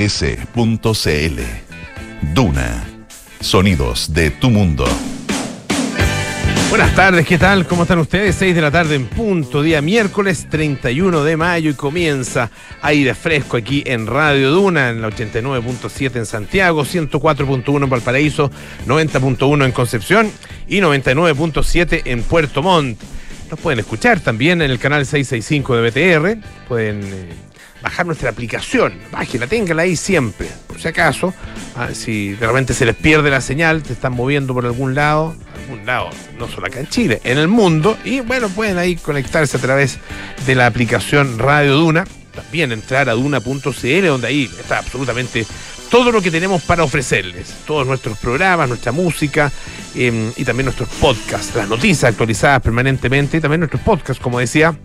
S.cl. Duna. Sonidos de tu mundo. Buenas tardes, ¿qué tal? ¿Cómo están ustedes? 6 de la tarde en punto, día miércoles 31 de mayo y comienza aire fresco aquí en Radio Duna, en la 89.7 en Santiago, 104.1 en Valparaíso, 90.1 en Concepción y 99.7 en Puerto Montt. Nos pueden escuchar también en el canal 665 de BTR, pueden... Bajar nuestra aplicación. Bájela, téngala ahí siempre, por si acaso. Ah, si de repente se les pierde la señal, te están moviendo por algún lado, algún lado, no solo acá en Chile, en el mundo. Y bueno, pueden ahí conectarse a través de la aplicación Radio Duna. También entrar a duna.cl, donde ahí está absolutamente todo lo que tenemos para ofrecerles. Todos nuestros programas, nuestra música em, y también nuestros podcasts, las noticias actualizadas permanentemente y también nuestros podcasts, como decía,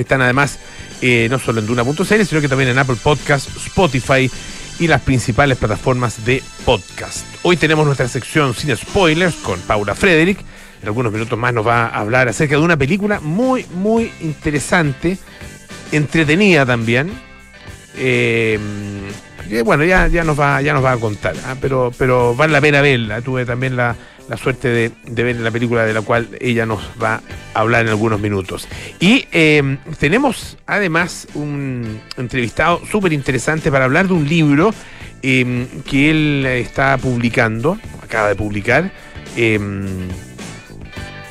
están además eh, no solo en Duna.cl, sino que también en Apple Podcast, Spotify y las principales plataformas de podcast. Hoy tenemos nuestra sección sin spoilers con Paula Frederick. En algunos minutos más nos va a hablar acerca de una película muy, muy interesante, entretenida también. Eh, bueno, ya, ya, nos va, ya nos va a contar, ¿ah? pero, pero vale la pena verla. Tuve también la, la suerte de, ver la película de la cual ella nos va a hablar en algunos minutos. Y eh, tenemos además un entrevistado súper interesante para hablar de un libro eh, que él está publicando, acaba de publicar, eh,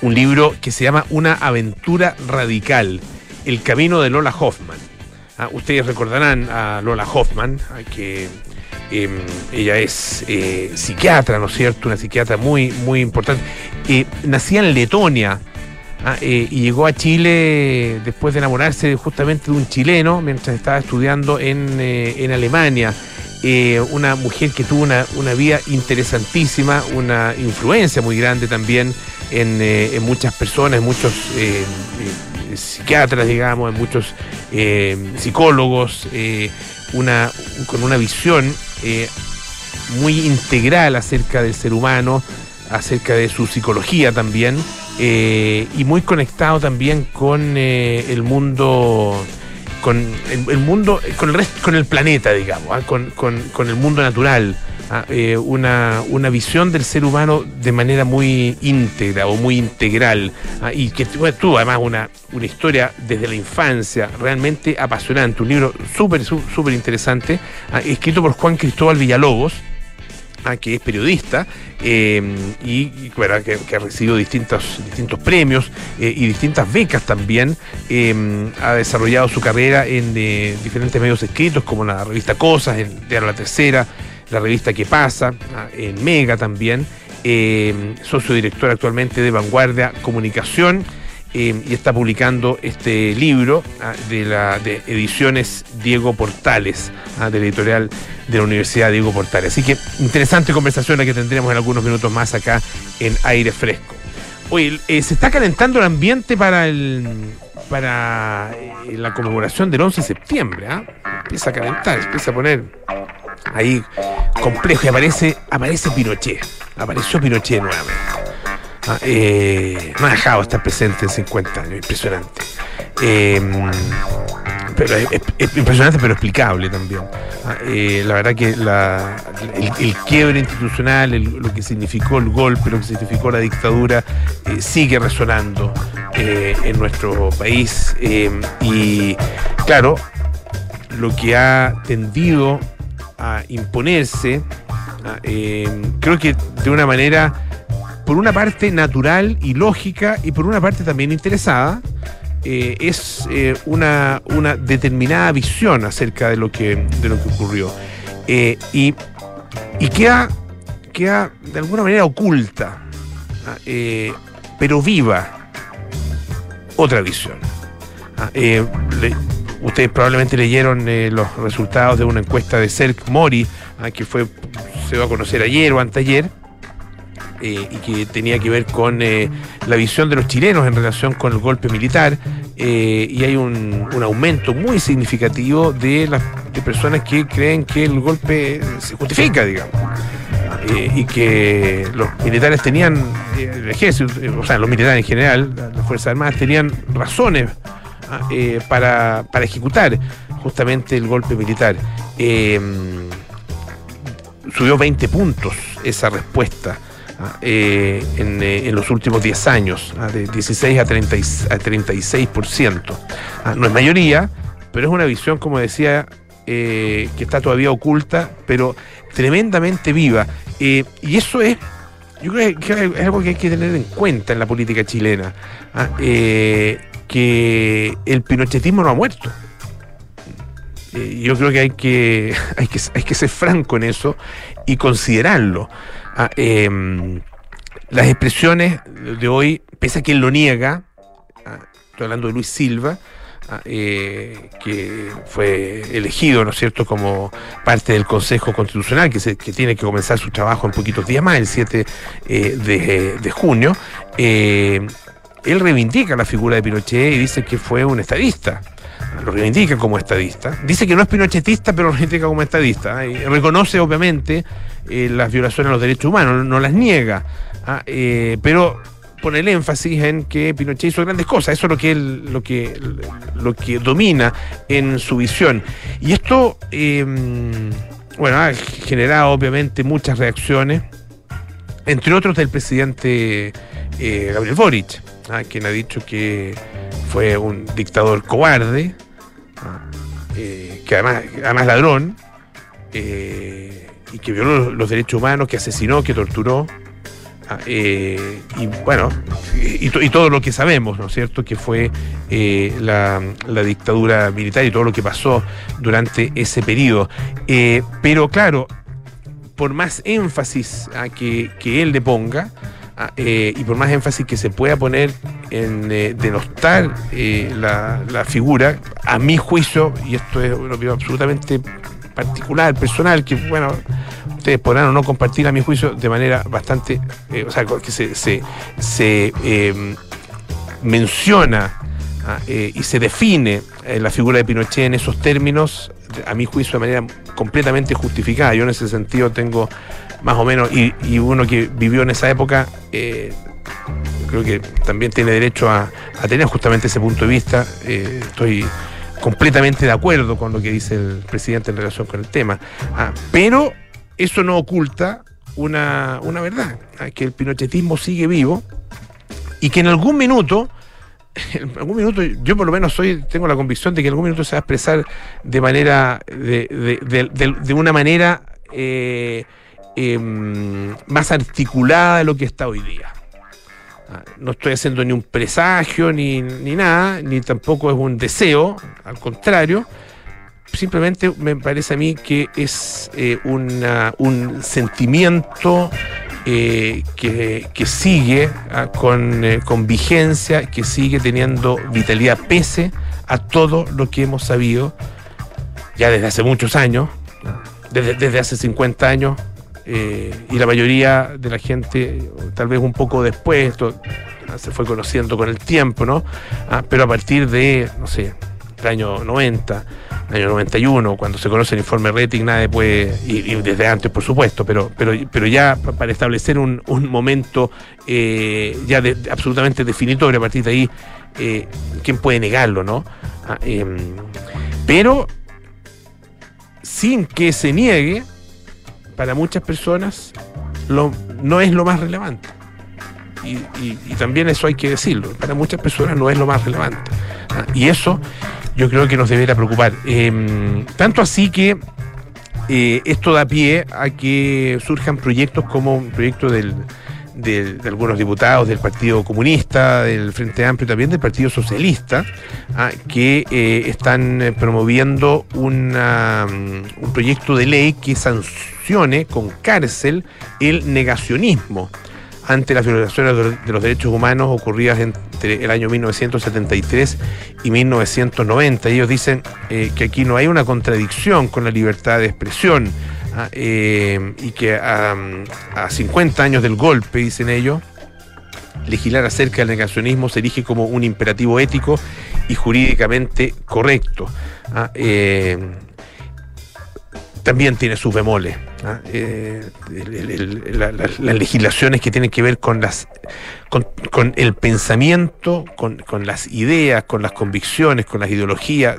un libro que se llama Una aventura radical, El camino de Lola Hoffman. Ah, ustedes recordarán a Lola Hoffman, que Em, ella es eh, psiquiatra, ¿no es cierto? Una psiquiatra muy, muy importante. Eh, nacía en Letonia ah, eh, y llegó a Chile después de enamorarse justamente de un chileno mientras estaba estudiando en, en Alemania. una mujer que tuvo una, una, vida interesantísima, una influencia muy grande también en, en muchas personas, en muchos psiquiatras, digamos, en muchos psicólogos, una, con una visión eh, muy integral acerca del ser humano, acerca de su psicología también, eh, y muy conectado también con eh, el mundo con el, mundo, con el resto, con el planeta, digamos, ¿ah? con, con, el mundo natural. ¿Ah? una, una, visión del ser humano de manera muy íntegra o muy integral. ¿ah? Y que tuvo además una, una historia desde la infancia realmente apasionante. Un libro súper, súper interesante, escrito por Juan Cristóbal Villalobos que es periodista eh, y, que, ha recibido distintos, premios eh, y distintas becas también. Eh, ha desarrollado su carrera en diferentes medios escritos, como la revista Cosas, en Diario La Tercera, la revista Que Pasa, ah, en Mega también. socio director actualmente de Vanguardia Comunicación. y está publicando este libro ah, de la de ediciones Diego Portales, ah, de la editorial de la Universidad Diego Portales. Así que interesante conversación la que tendremos en algunos minutos más acá en aire fresco. Oye, eh, se está calentando el ambiente para el para eh, la conmemoración del 11 de septiembre. ¿ah? Empieza a calentar, empieza a poner ahí complejo y aparece, aparece Pinochet. Apareció Pinochet nuevamente. Ah, eh, no ha dejado estar presente en 50 años, impresionante. Eh, pero es, impresionante, pero explicable también. Ah, eh, la verdad que el, quiebre institucional, lo que significó el golpe, lo que significó la dictadura, eh, sigue resonando en nuestro país. y claro, lo que ha tendido a imponerse, ah, creo que de una manera, por una parte natural y lógica, y por una parte también interesada, eh, es eh, una, una, determinada visión acerca de lo que, de lo que ocurrió. Eh, y, y queda, queda de alguna manera oculta, ¿ah? pero viva, otra visión. ¿Ah? Ustedes probablemente leyeron los resultados de una encuesta de Cerc Mori, ¿ah? que fue, se va a conocer ayer o anteayer eh, y que tenía que ver con eh, la visión de los chilenos en relación con el golpe militar eh, y hay un, aumento muy significativo de las personas que creen que el golpe se justifica, digamos. y que los militares tenían, el ejército, o sea, los militares en general, las Fuerzas Armadas tenían razones ah, para, para, ejecutar justamente el golpe militar. Eh, subió 20 puntos esa respuesta ah, eh, en, los últimos 10 años, ah, de 16 a, 30, a 36%. Ah, no es mayoría, pero es una visión, como decía, que está todavía oculta, pero tremendamente viva. y eso es yo creo que es algo que hay que tener en cuenta en la política chilena, ¿ah? eh, que el pinochetismo no ha muerto. Eh, yo creo que hay, que hay que ser franco en eso y considerarlo. ¿ah? Em, las expresiones de hoy, pese a él lo niega, ¿ah? estoy hablando de Luis Silva, eh, que fue elegido, ¿no es cierto?, como parte del Consejo Constitucional, que, tiene que comenzar su trabajo en poquitos días más, el 7 eh, de, junio. Eh, él reivindica la figura de Pinochet y dice que fue un estadista. Lo reivindica como estadista. Dice que no es pinochetista, pero lo reivindica como estadista. Reconoce, obviamente, las violaciones a los derechos humanos, no, las niega. Ah, pero pone el énfasis en que Pinochet hizo grandes cosas. Eso es lo que él, lo que, lo que domina en su visión. Y esto, em, bueno, ha generado obviamente muchas reacciones, entre otros del presidente eh, Gabriel Boric, ¿ah? quien ha dicho que fue un dictador cobarde, ¿ah? eh, que además, además ladrón, eh, y que violó los derechos humanos, que asesinó, que torturó. Eh, y bueno, y, todo lo que sabemos, ¿no es cierto?, que fue eh, la, dictadura militar y todo lo que pasó durante ese periodo. Eh, pero claro, por más énfasis a que, él le ponga, y por más énfasis que se pueda poner en denostar la, la, figura, a mi juicio, y esto es una opinión absolutamente particular, personal, que bueno, ustedes podrán o no compartir a mi juicio de manera bastante, eh, o sea, que se, se, em, menciona ah, eh, y se define eh, la figura de Pinochet en esos términos, a mi juicio de manera completamente justificada. Yo en ese sentido tengo más o menos, y, y uno que vivió en esa época, creo que también tiene derecho a, tener justamente ese punto de vista. estoy completamente de acuerdo con lo que dice el presidente en relación con el tema. Ah, pero eso no oculta una, verdad, ah, que el pinochetismo sigue vivo y que en algún minuto, en algún minuto, yo por lo menos soy, tengo la convicción de que en algún minuto se va a expresar de manera, de, una manera eh, em, más articulada de lo que está hoy día. No estoy haciendo ni un presagio ni, nada, ni tampoco es un deseo, al contrario. Simplemente me parece a mí que es eh, un sentimiento eh, que, sigue ah, con, eh, con vigencia, que sigue teniendo vitalidad pese a todo lo que hemos sabido ya desde hace muchos años, desde, desde hace 50 años, eh, y la mayoría de la gente, tal vez un poco después, esto se fue conociendo con el tiempo, ¿no? Ah, pero a partir de, no sé, el año 90, el año 91, cuando se conoce el informe rating, nadie puede, y, desde antes, por supuesto, pero, pero, pero ya para establecer un, momento eh, ya absolutamente definitorio, a partir de ahí, eh, ¿quién puede negarlo, no? Ah, em, pero sin que se niegue, para muchas personas lo, no es lo más relevante. Y, también eso hay que decirlo, para muchas personas no es lo más relevante. Ah, y eso yo creo que nos debería preocupar. Em, tanto así que eh, esto da pie a que surjan proyectos como un proyecto del, de, algunos diputados del Partido Comunista, del Frente Amplio, también del Partido Socialista, ah, que eh, están eh, promoviendo una, mm, un proyecto de ley que sancione con cárcel el negacionismo ante las violaciones de los derechos humanos ocurridas entre el año 1973 y 1990. Ellos dicen eh, que aquí no hay una contradicción con la libertad de expresión Eh, y que a, 50 años del golpe, dicen ellos, legislar acerca del negacionismo se erige como un imperativo ético y jurídicamente correcto. Ah, eh, también tiene sus bemoles. Ah, eh, las legislaciones que tienen que ver con las con, el pensamiento, con, con, las ideas, con las convicciones, con las ideologías,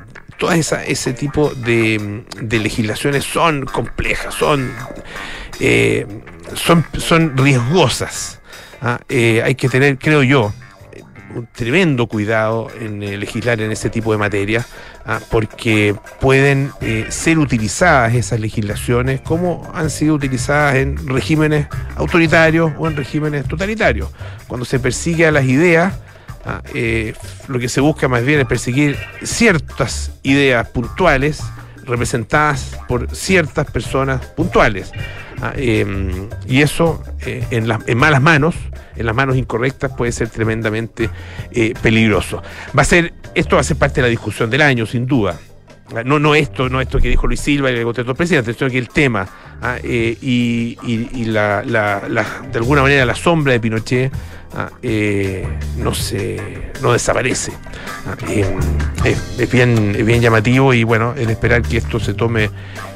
esa, ese tipo de, legislaciones son complejas, son, eh, son, son riesgosas. ¿ah? Eh, hay que tener, creo yo, un tremendo cuidado en eh, legislar en ese tipo de materia, ¿ah? porque pueden ser utilizadas esas legislaciones como han sido utilizadas en regímenes autoritarios o en regímenes totalitarios. Cuando se persigue a las ideas, ¿ah? eh, lo que se busca más bien es perseguir ciertas ideas puntuales representadas por ciertas personas puntuales. ¿ah? Em, y eso en, las en malas manos en las manos incorrectas puede ser tremendamente eh, peligroso. Va a ser, esto va a ser parte de la discusión del año, sin duda. No, no esto, no esto que dijo Luis Silva y el contestó presidente, sino que el tema ah, eh, y, de alguna manera la sombra de Pinochet ah, eh, no se no desaparece. Ah, es, bien, es bien llamativo y bueno, el esperar que esto se tome,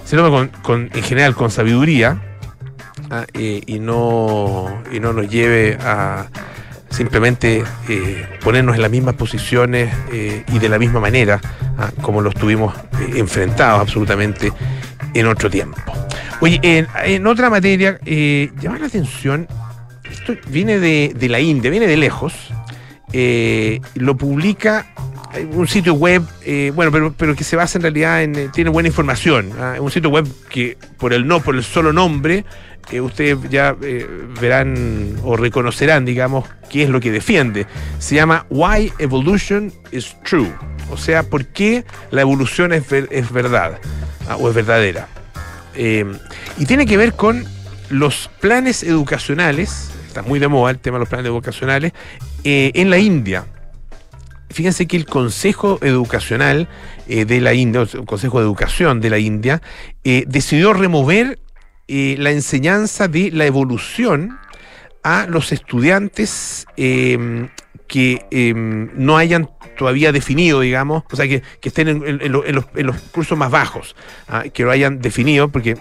se tome con, en general con sabiduría ¿ah? y, no, y no nos lleve a simplemente eh, ponernos en las mismas posiciones eh, y de la misma manera como lo estuvimos eh, enfrentados absolutamente en otro tiempo. Oye, en, otra materia, llama la atención, esto viene de, de la India, viene de lejos, lo publica un sitio web, eh, bueno, pero, pero que se basa en realidad en, eh, tiene buena información. ¿ah? Un sitio web que por el no, por el solo nombre, eh, ustedes ya verán o reconocerán, digamos, qué es lo que defiende. Se llama Why Evolution is True. O sea, ¿por qué la evolución es, es verdad ¿ah? o es verdadera? Y tiene que ver con los planes educacionales, está muy de moda el tema de los planes educacionales, en la India. Fíjense que el Consejo Educacional eh, de la India, el Consejo de Educación de la India, eh, decidió remover eh, la enseñanza de la evolución a los estudiantes que em, no hayan todavía definido, digamos, o sea, que, estén en, los, cursos más bajos, ah, que lo hayan definido, porque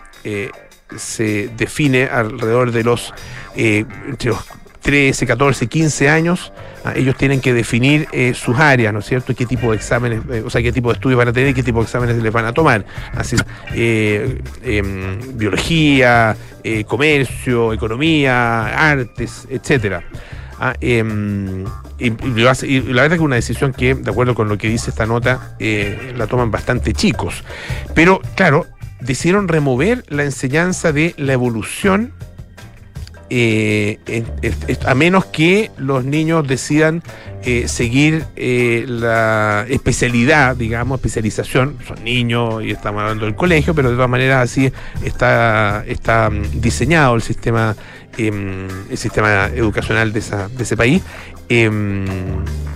se define alrededor de los, entre los 13, 14, 15 años, ah, ellos tienen que definir eh, sus áreas, ¿no es cierto? ¿Qué tipo de exámenes, eh, o sea, qué tipo de estudios van a tener qué tipo de exámenes les van a tomar? Así, eh, em, biología, comercio, economía, artes, etcétera. Ah, em, y, la verdad es que una decisión que, de acuerdo con lo que dice esta nota, la toman bastante chicos. Pero, claro, decidieron remover la enseñanza de la evolución eh, a menos que los niños decidan eh, seguir eh, la especialidad, digamos, especialización. Son niños y estamos hablando del colegio, pero de todas maneras así está, está mm, diseñado el sistema, em, el sistema educacional de, de ese país. Em,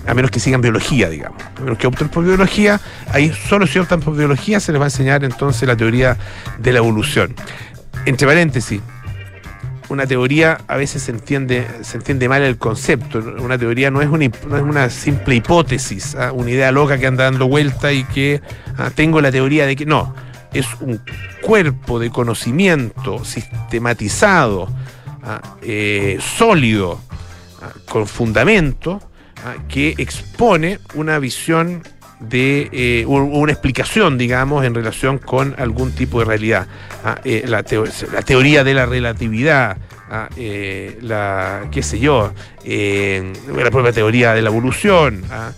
a menos que sigan biología, digamos. A menos que opten por biología, ahí solo si optan por biología se les va a enseñar entonces la teoría de la evolución. Entre paréntesis, una teoría a veces se entiende, se entiende mal el concepto. Una teoría no es una, simple hipótesis, ¿ah? una idea loca que anda dando vuelta y que ¿ah? tengo la teoría de que. No, es un cuerpo de conocimiento sistematizado, ¿ah? eh, sólido, con fundamento, que expone una visión de eh, una explicación, digamos, en relación con algún tipo de realidad. Ah, eh, la, la, teoría de la relatividad, ah, eh, la, qué sé yo, la propia teoría de la evolución, ah,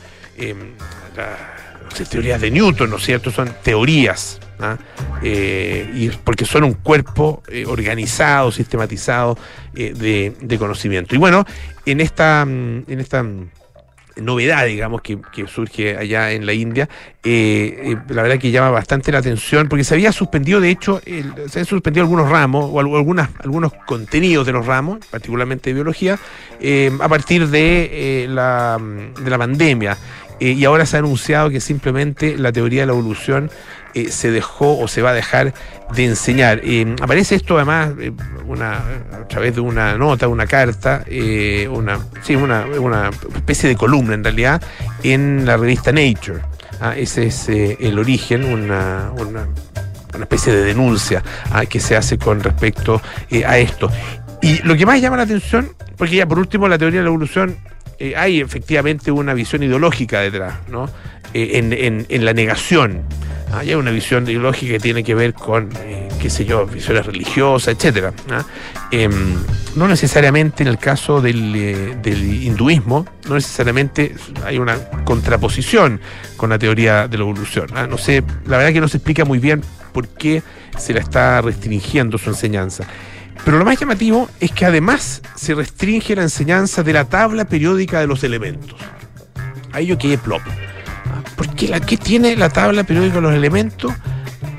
las teorías de Newton, ¿no es cierto? Son teorías. y porque son un cuerpo organizado, sistematizado de, de, conocimiento. Y bueno, en esta, en esta novedad, digamos, que, surge allá en la India, eh, eh, la verdad que llama bastante la atención, porque se había suspendido, de hecho, se habían suspendido algunos ramos o algunas, algunos contenidos de los ramos, particularmente de biología, eh, a partir de, la, de la pandemia. Y ahora se ha anunciado que simplemente la teoría de la evolución eh, se dejó o se va a dejar de enseñar. Eh, aparece esto además eh, a través de una nota, una carta, una, sí, una, una, especie de columna en realidad en la revista Nature. Ah, ese es el origen, una, una, especie de denuncia ah, que se hace con respecto a esto. Y lo que más llama la atención, porque ya por último la teoría de la evolución eh, hay efectivamente una visión ideológica detrás, ¿no? Eh, en, en- en la negación. Ah, Hay una visión ideológica que tiene que ver con, eh, qué sé yo, visiones religiosas, etcétera. ¿ah? Em, no necesariamente en el caso del, eh, del hinduismo, no necesariamente hay una contraposición con la teoría de la evolución. ¿ah? No sé, la verdad que no se explica muy bien por qué se la está restringiendo su enseñanza. Pero lo más llamativo es que además se restringe la enseñanza de la tabla periódica de los elementos. Ahí yo quedé plop. Ah, ¿Por qué, la, qué tiene la tabla periódica de los elementos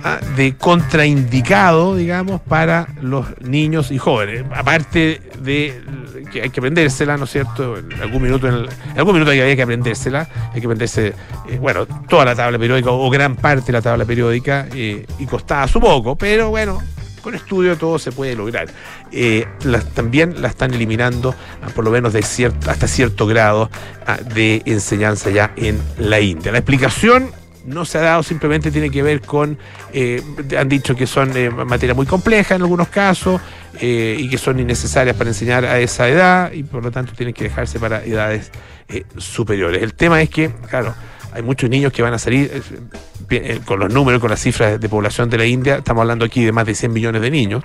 ah, de contraindicado, digamos, para los niños y jóvenes? Aparte de que hay que aprendérsela, ¿no es cierto? En algún minuto, en, algún minuto había que aprendérsela, hay que aprenderse, eh, bueno, toda la tabla periódica o gran parte de la tabla periódica eh, y costaba su poco, pero bueno, con estudio todo se puede lograr. Eh, también la están eliminando, ah, por lo menos hasta cierto grado ah, de enseñanza ya en la India. La explicación no se ha dado, simplemente tiene que ver con, eh, han dicho que son eh, materia muy compleja en algunos casos eh, y que son innecesarias para enseñar a esa edad y por lo tanto tienen que dejarse para edades superiores. El tema es que, claro, hay muchos niños que van a salir eh, eh, con los números, con las cifras de población de la India, estamos hablando aquí de más de 100 millones de niños,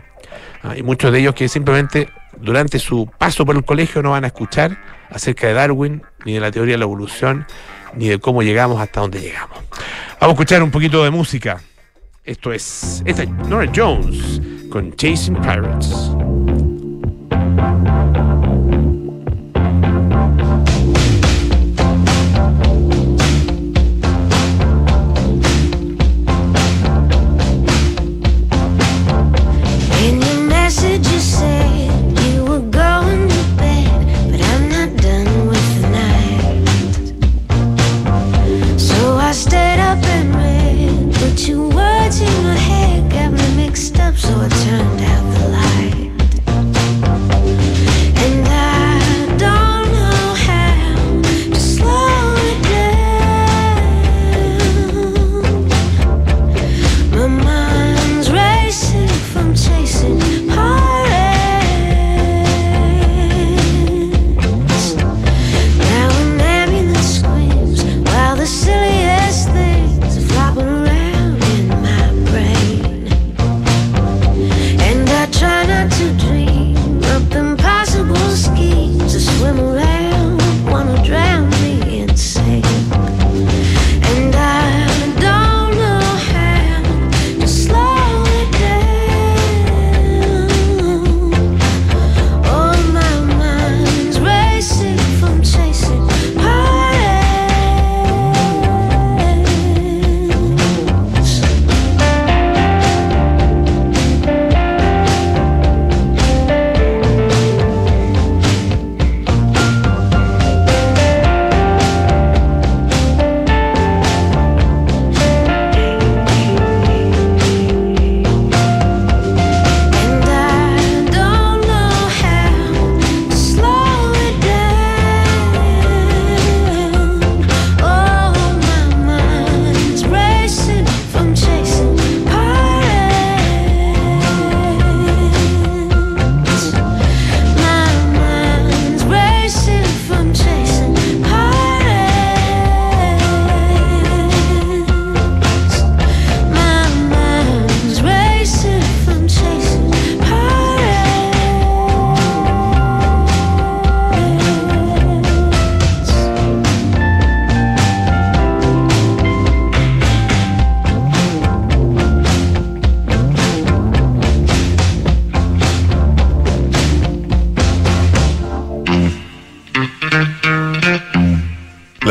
ah, y muchos de ellos que simplemente durante su paso por el colegio no van a escuchar acerca de Darwin, ni de la teoría de la evolución, ni de cómo llegamos hasta donde llegamos. Vamos a escuchar un poquito de música. Esto es, esta es Nora Jones con Chasing Pirates.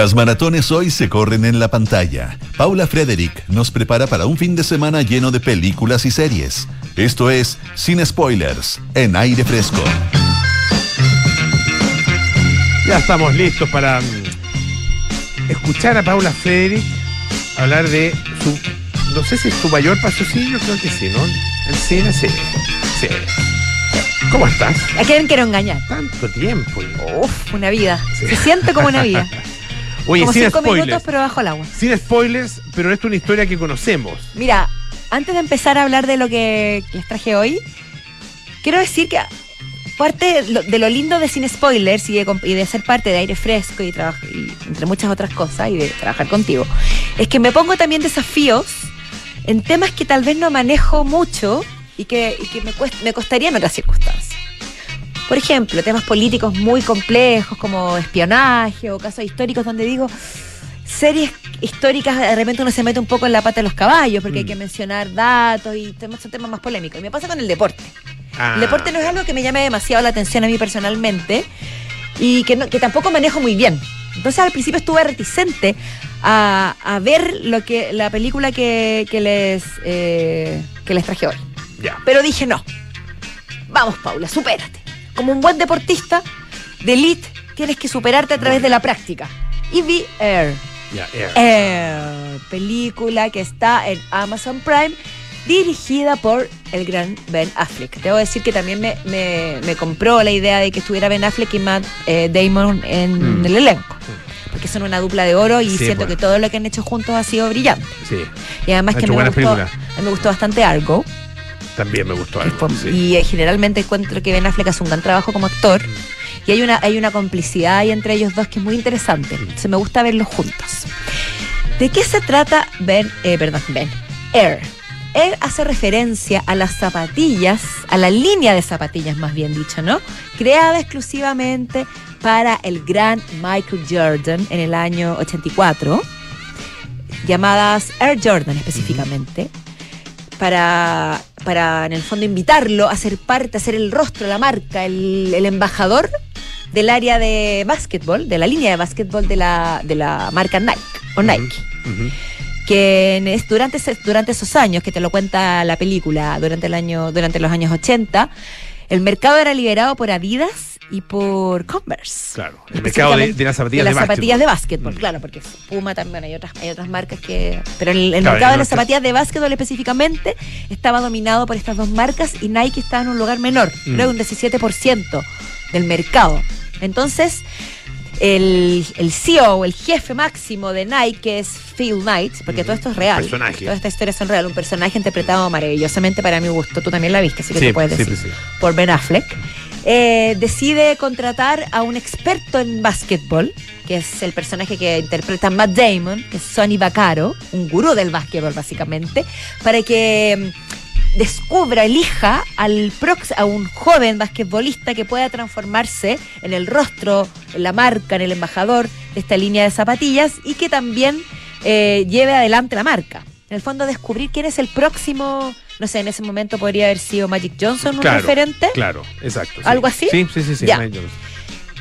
Las maratones hoy se corren en la pantalla. Paula Frederick nos prepara para un fin de semana lleno de películas y series. Esto es Sin Spoilers, en aire fresco. Ya estamos listos para mm, escuchar a Paula Frederick hablar de su, no sé si es su mayor patrocinio, creo que sí, ¿no? El cine, sí. sí. ¿Cómo estás? ¿A quién quiero engañar? Tanto tiempo. Uf, una vida. Sí. Se siente como una vida. Oye, como sin cinco spoilers. minutos, pero bajo el agua. Sin spoilers, pero esto es una historia que conocemos. Mira, antes de empezar a hablar de lo que les traje hoy, quiero decir que parte de lo lindo de Sin Spoilers y de, comp- y de ser parte de aire fresco y, y entre muchas otras cosas y de trabajar contigo, es que me pongo también desafíos en temas que tal vez no manejo mucho y que, y que me, me costaría en otras circunstancias. Por ejemplo, temas políticos muy complejos como espionaje o casos históricos donde digo, series históricas de repente uno se mete un poco en la pata de los caballos porque hay Mm. que mencionar datos y temas, son temas más polémicos. Y me pasa con el deporte. Ah, El deporte no es algo que me llame demasiado la atención a mí personalmente y que, no- que tampoco manejo muy bien. Entonces al principio estuve reticente a, a ver lo que la película que, que les, eh, que les traje hoy. Pero dije no. Vamos, Paula, supérate. Como un buen deportista de elite, tienes que superarte a través de la práctica. Y vi Air. Air. Air, película que está en Amazon Prime, dirigida por el gran Ben Affleck. Debo decir que también me, me- me compró la idea de que estuviera Ben Affleck y Matt eh, Damon en Mm. el elenco. Porque son una dupla de oro y Sí, siento bueno. que todo lo que han hecho juntos ha sido brillante. Sí, Y además que me gustó, películas. a mí me gustó bastante Argo. También me gustó algo. sí. Y eh, generalmente encuentro que Ben Affleck hace un gran trabajo como actor. Y hay una, hay una complicidad ahí entre ellos dos que es muy interesante. Mm. Entonces me gusta verlos juntos. ¿De qué se trata Ben, eh, perdón, Ben? Air. Air hace referencia a las zapatillas, a la línea de zapatillas más bien dicho, ¿no? Creada exclusivamente para el gran Michael Jordan en el año 84, llamadas Air Jordan específicamente, para, para en el fondo invitarlo a ser parte, a ser el rostro, la marca, el, el embajador del área de básquetbol, de la línea de básquetbol de la, de la marca Nike o Nike Ujú. que en es- durante, durante esos años que te lo cuenta la película, durante el año, durante los años 80, el mercado era liberado por Adidas y por Converse. Claro, el mercado de, de las zapatillas de de, las zapatillas de básquetbol. Mm. claro, porque Puma también hay otras, hay otras marcas que. Pero el, el Claro, mercado de las zapatillas de básquetbol específicamente estaba dominado por estas dos marcas y Nike estaba en un lugar menor, Mm. creo que un 17% del mercado. Entonces, el, el CEO el jefe máximo de Nike, que es Phil Knight, porque Mm. todo esto es real. Personaje. Todas estas historias son reales. Un personaje interpretado maravillosamente para mi gusto. Tú también la viste, así que Sí, tú puedes sí, decir. sí, sí. Por Ben Affleck. Eh, decide contratar a un experto en básquetbol, que es el personaje que interpreta Matt Damon, que es Sonny Vaccaro, un gurú del básquetbol básicamente, para que mm, descubra, elija al prox a un joven basquetbolista que pueda transformarse en el rostro, en la marca, en el embajador de esta línea de zapatillas y que también eh, lleve adelante la marca. En el fondo descubrir quién es el próximo, no sé, en ese momento podría haber sido Magic Johnson un Claro, referente. Claro, exacto. sí. ¿Algo así? Sí, sí, sí. sí Ya.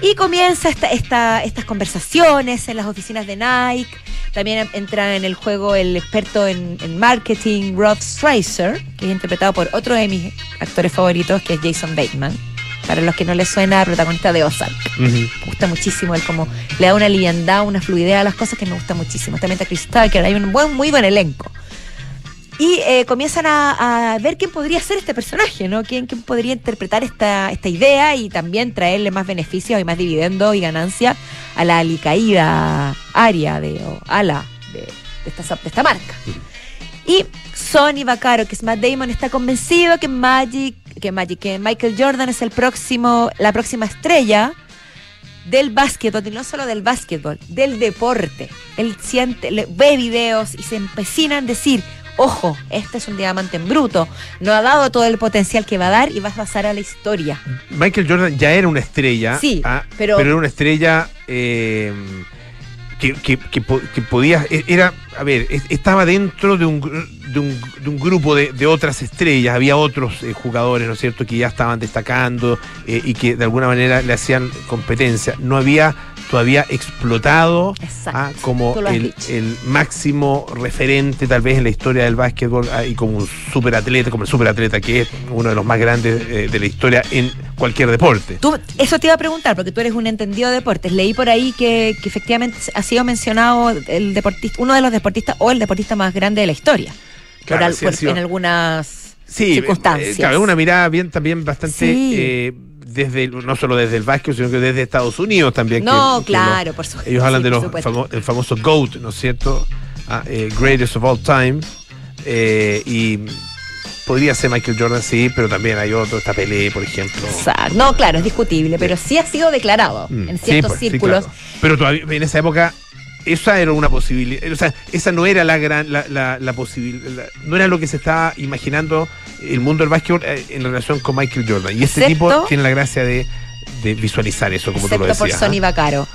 Y comienza esta, esta- estas conversaciones en las oficinas de Nike. También entra en el juego el experto en, en marketing, Rod Streiser, que es interpretado por otro de mis actores favoritos, que es Jason Bateman. Para los que no les suena, protagonista de Ozark. Me gusta muchísimo él como le da una liviandad, una fluidez a las cosas que me gusta muchísimo. También está Chris Tucker, hay un buen, muy buen elenco. Y eh, comienzan a, a ver quién podría ser este personaje, ¿no? ¿Quién, quién podría interpretar esta, esta idea y también traerle más beneficios y más dividendos y ganancia a la alicaída área de, o ala de, de esta, de esta marca. Y Sonny Vaccaro, que es Matt Damon, está convencido que Magic, que Magic, que Michael Jordan es el próximo, la próxima estrella del básquetbol, y no solo del básquetbol, del deporte. Él siente, ve videos y se empecina en decir, ojo, este es un diamante en bruto, no ha dado todo el potencial que va a dar y va a pasar a la historia. Michael Jordan ya era una estrella. Sí, ah, pero- era una estrella eh, que, que- que po- que podía. e- Era, a ver, es- estaba dentro de un, de un, de un grupo de, de otras estrellas. Había otros eh, jugadores, ¿no es cierto?, que ya estaban destacando eh, y que de alguna manera le hacían competencia. No había todavía explotado ah, como el, máximo referente tal vez en la historia del básquetbol ah, y como un superatleta, como el superatleta que es uno de los más grandes eh, de la historia en cualquier deporte. Tú- eso te iba a preguntar, porque tú eres un entendido de deportes. Leí por ahí que, que efectivamente ha sido mencionado el deportista, uno de los deportistas o el deportista más grande de la historia. Por Claro, al- sí ha por- en algunas Sí, circunstancias. eh, claro, es una mirada bien también bastante Sí. eh, desde el- no solo desde el básquet, sino que desde Estados Unidos también. No, que- que claro, lo- por supuesto. ellos hablan sí, de los famo- el famoso GOAT, ¿no es cierto? Ah, eh, greatest of all time. Eh, y podría ser Michael Jordan, sí, pero también hay otro, está Pelé, por ejemplo. Exacto. No, claro, es discutible, pero sí ha sido declarado Mm, en sí, ciertos pues, sí, círculos. claro. Pero todavía en esa época esa era una posibilidad, o sea, esa no era la gran la, la, la posibilidad, no era lo que se estaba imaginando el mundo del básquetbol eh, en relación con Michael Jordan. Y este Excepto- tipo tiene la gracia de, de visualizar eso, como tú lo excepto por decías. Sony ¿ah? Vaccaro.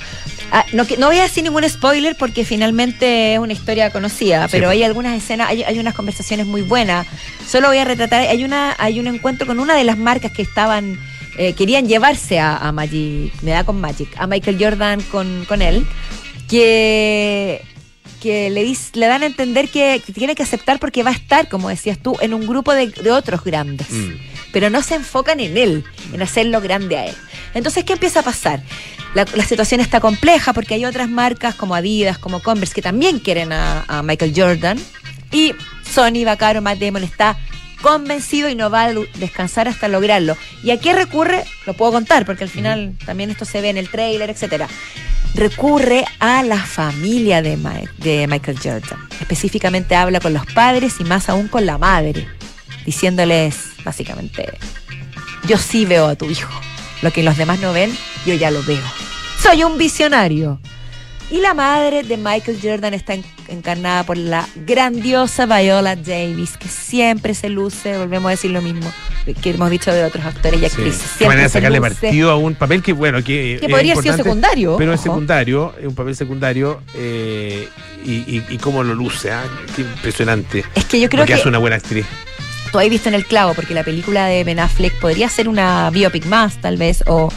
Ah, no, no voy a decir ningún spoiler porque finalmente es una historia conocida, pero pues. hay algunas escenas, hay, hay unas conversaciones muy buenas. Solo voy a retratar, hay una hay un encuentro con una de las marcas que estaban, eh, querían llevarse a, a Magic, me da con Magic, a Michael Jordan con, con él, que que le, dis- le dan a entender que, que tiene que aceptar porque va a estar, como decías tú, en un grupo de, de otros grandes Mm. pero no se enfocan en él, en hacerlo grande a él. Entonces, ¿qué empieza a pasar? La, la situación está compleja porque hay otras marcas como Adidas, como Converse, que también quieren a, a Michael Jordan. Y Sony, Vaccaro, Matt Damon está convencido y no va a descansar hasta lograrlo. ¿Y a qué recurre? Lo puedo contar porque al final también esto se ve en el trailer, etcétera. Recurre a la familia de, de Michael Jordan. Específicamente habla con los padres y más aún con la madre, diciéndoles básicamente, yo sí veo a tu hijo. Lo que los demás no ven, yo ya lo veo. Soy un visionario. Y la madre de Michael Jordan está en- encarnada por la grandiosa Viola Davis, que siempre se luce, volvemos a decir lo mismo que hemos dicho de otros actores y Sí. actrices. Qué Siempre de se sacarle luce. partido a un papel que, bueno, que, Que podría sido importante, secundario, Pero es secundario, es un papel secundario eh, y, y, y cómo lo luce, ¿ah? Qué impresionante. Es que yo creo Porque que hace una buena actriz. tú has visto en el clavo, porque la película de Ben Affleck podría ser una biopic más, tal vez, o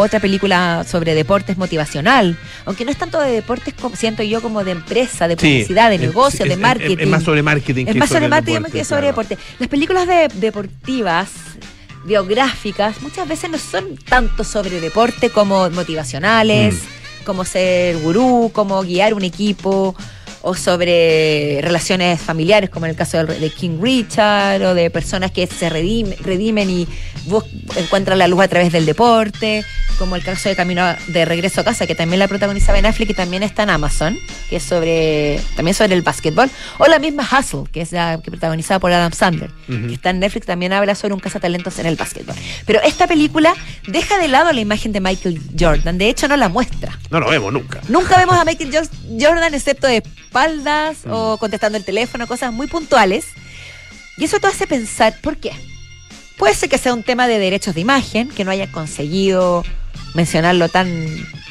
otra película sobre deportes motivacional, aunque no es tanto de deportes, como, siento yo, como de empresa, de Sí, publicidad, de negocio, es- de marketing. Es, más sobre marketing Es que más sobre el marketing deporte, que sobre claro. deporte. Las películas de, deportivas, biográficas, muchas veces no son tanto sobre deporte como motivacionales, Mm. como ser gurú, como guiar un equipo, o sobre relaciones familiares, como en el caso de, King Richard, o de personas que se redime- redimen y encuentran la luz a través del deporte, como el caso de Camino de Regreso a Casa, que también la protagoniza Ben Affleck y también está en Amazon, que es sobre también sobre el básquetbol, o la misma Hustle, que es la que protagonizada por Adam Sandler, que está en Netflix, también habla sobre un cazatalentos en el básquetbol. Pero esta película deja de lado la imagen de Michael Jordan, de hecho no la muestra. No lo vemos nunca. Nunca vemos a Michael Jo- Jordan excepto de espaldas o contestando el teléfono, cosas muy puntuales. Y eso te hace pensar, ¿por qué? Puede ser que sea un tema de derechos de imagen, que no haya conseguido mencionarlo tan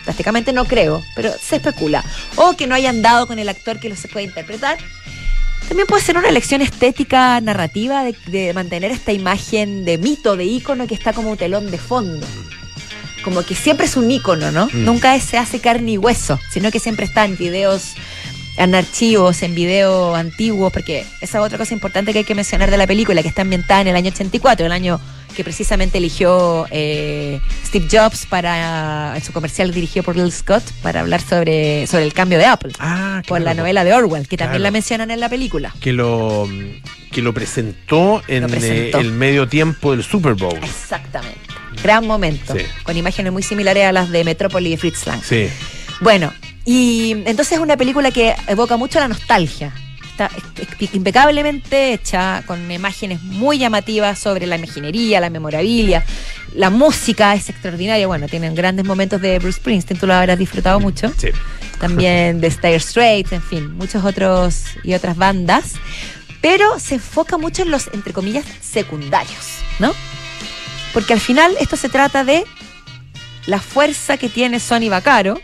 drásticamente, no creo, pero se especula. O que no hayan dado con el actor que lo se puede interpretar. También puede ser una elección estética narrativa de, de mantener esta imagen de mito, de ícono que está como un telón de fondo. Como que siempre es un ícono, ¿no? Mm. Nunca se hace carne y hueso, sino que siempre está en videos, en archivos, en videos antiguos, porque esa es otra cosa importante que hay que mencionar de la película, que está ambientada en el año 84, el año que precisamente eligió eh, Steve Jobs para en su comercial dirigido por Bill Scott para hablar sobre, sobre el cambio de Apple. Ah, Por la novela de Orwell, que también Claro. la mencionan en la película. Que lo, que lo presentó en Lo presentó. eh, el medio tiempo del Super Bowl. Exactamente. Gran momento. Sí. Con imágenes muy similares a las de Metrópoli y Fritz Lang. Sí. Bueno, y entonces es una película que evoca mucho la nostalgia. Está impecablemente hecha, con imágenes muy llamativas sobre la imaginería, la memorabilia. La música es extraordinaria. Bueno, tienen grandes momentos de Bruce Springsteen, tú lo habrás disfrutado mucho. Sí. También de Dire Straits, en fin, muchos otros y otras bandas. Pero se enfoca mucho en los, entre comillas, secundarios, ¿no? Porque al final esto se trata de la fuerza que tiene Sonny Vaccaro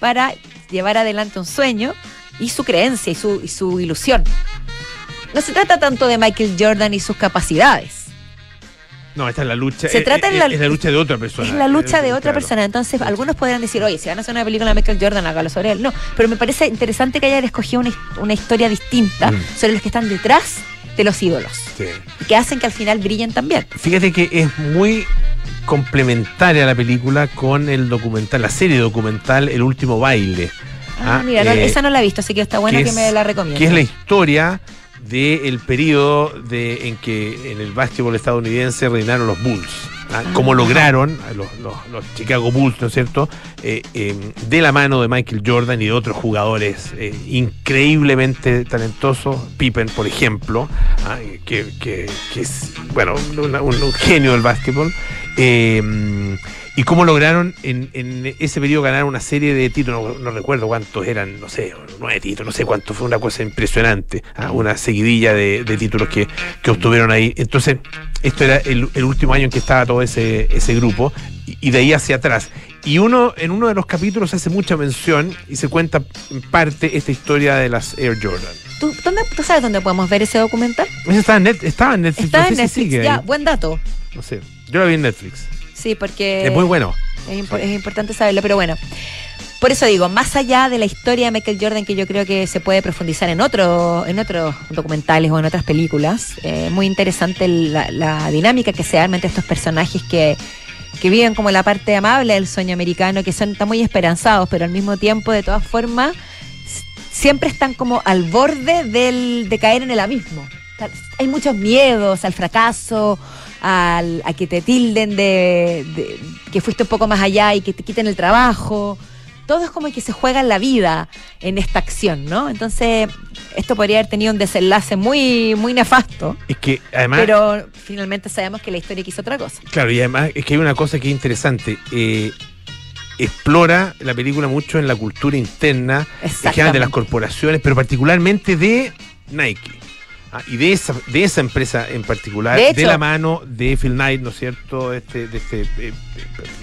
para llevar adelante un sueño y su creencia y su, y su ilusión. No se trata tanto de Michael Jordan y sus capacidades. No, esta es la lucha. Se es- trata es, la- es la lucha de otra persona. Es la lucha de Eh, otra claro. persona. Entonces, algunos podrán decir, oye, si van a hacer una película de Michael Jordan, hágalo sobre él. No, pero me parece interesante que hayan escogido una, una historia distinta Mm. sobre los que están detrás de los ídolos. Sí. Que hacen que al final brillen también. Fíjate que es muy complementaria la película con el documental, la serie documental El último baile. Ah, Ah, mira, no, eh, esa no la he visto, así que está buena que, es- me la recomiendo. Que es la historia del periodo de, en que en el básquetbol estadounidense reinaron los Bulls. ¿ah? cómo lograron los, los- los Chicago Bulls, ¿no es cierto?, Eh, eh, de la mano de Michael Jordan y de otros jugadores eh, increíblemente talentosos, Pippen, por ejemplo, ¿ah? que, que- que es, bueno, un, un- un genio del básquetbol. Y cómo lograron en, en ese periodo ganar una serie de títulos, no, no recuerdo cuántos eran, no sé, nueve títulos, no sé cuánto, fue una cosa impresionante, ¿ah? una seguidilla de, de títulos que, que obtuvieron ahí. Entonces, esto era el, el último año en que estaba todo ese, ese grupo, y, y de ahí hacia atrás. Y uno, en uno de los capítulos hace mucha mención y se cuenta en parte esta historia de las Air Jordan. ¿Tú, dónde, ¿Tú sabes dónde podemos ver ese documental? Estaba en, Net- estaba en Netflix. No sé en si Netflix. sigue Ya, ahí. buen dato. No sé. Yo la vi en Netflix. Sí, porque es muy bueno. es, impo- es importante saberlo, pero bueno. Por eso digo, más allá de la historia de Michael Jordan, que yo creo que se puede profundizar en, otro, en otros documentales o en otras películas, eh, muy interesante la, la dinámica que se arma entre estos personajes que, que viven como la parte amable del sueño americano, que son están muy esperanzados, pero al mismo tiempo, de todas formas, siempre están como al borde del, de caer en el abismo. Hay muchos miedos al fracaso, al, a que te tilden de, de- que fuiste un poco más allá y que te quiten el trabajo. Todo es como que se juega en la vida en esta acción, ¿no? Entonces, esto podría haber tenido un desenlace muy, muy nefasto, Es que además. pero finalmente sabemos que la historia quiso otra cosa. Claro, y además es que hay una cosa que es interesante. eh, explora la película mucho en la cultura interna, en general de las corporaciones, pero particularmente de Nike. Ah, y de esa, de esa empresa en particular, De la mano de Phil Knight, ¿no es cierto? Este, de este eh,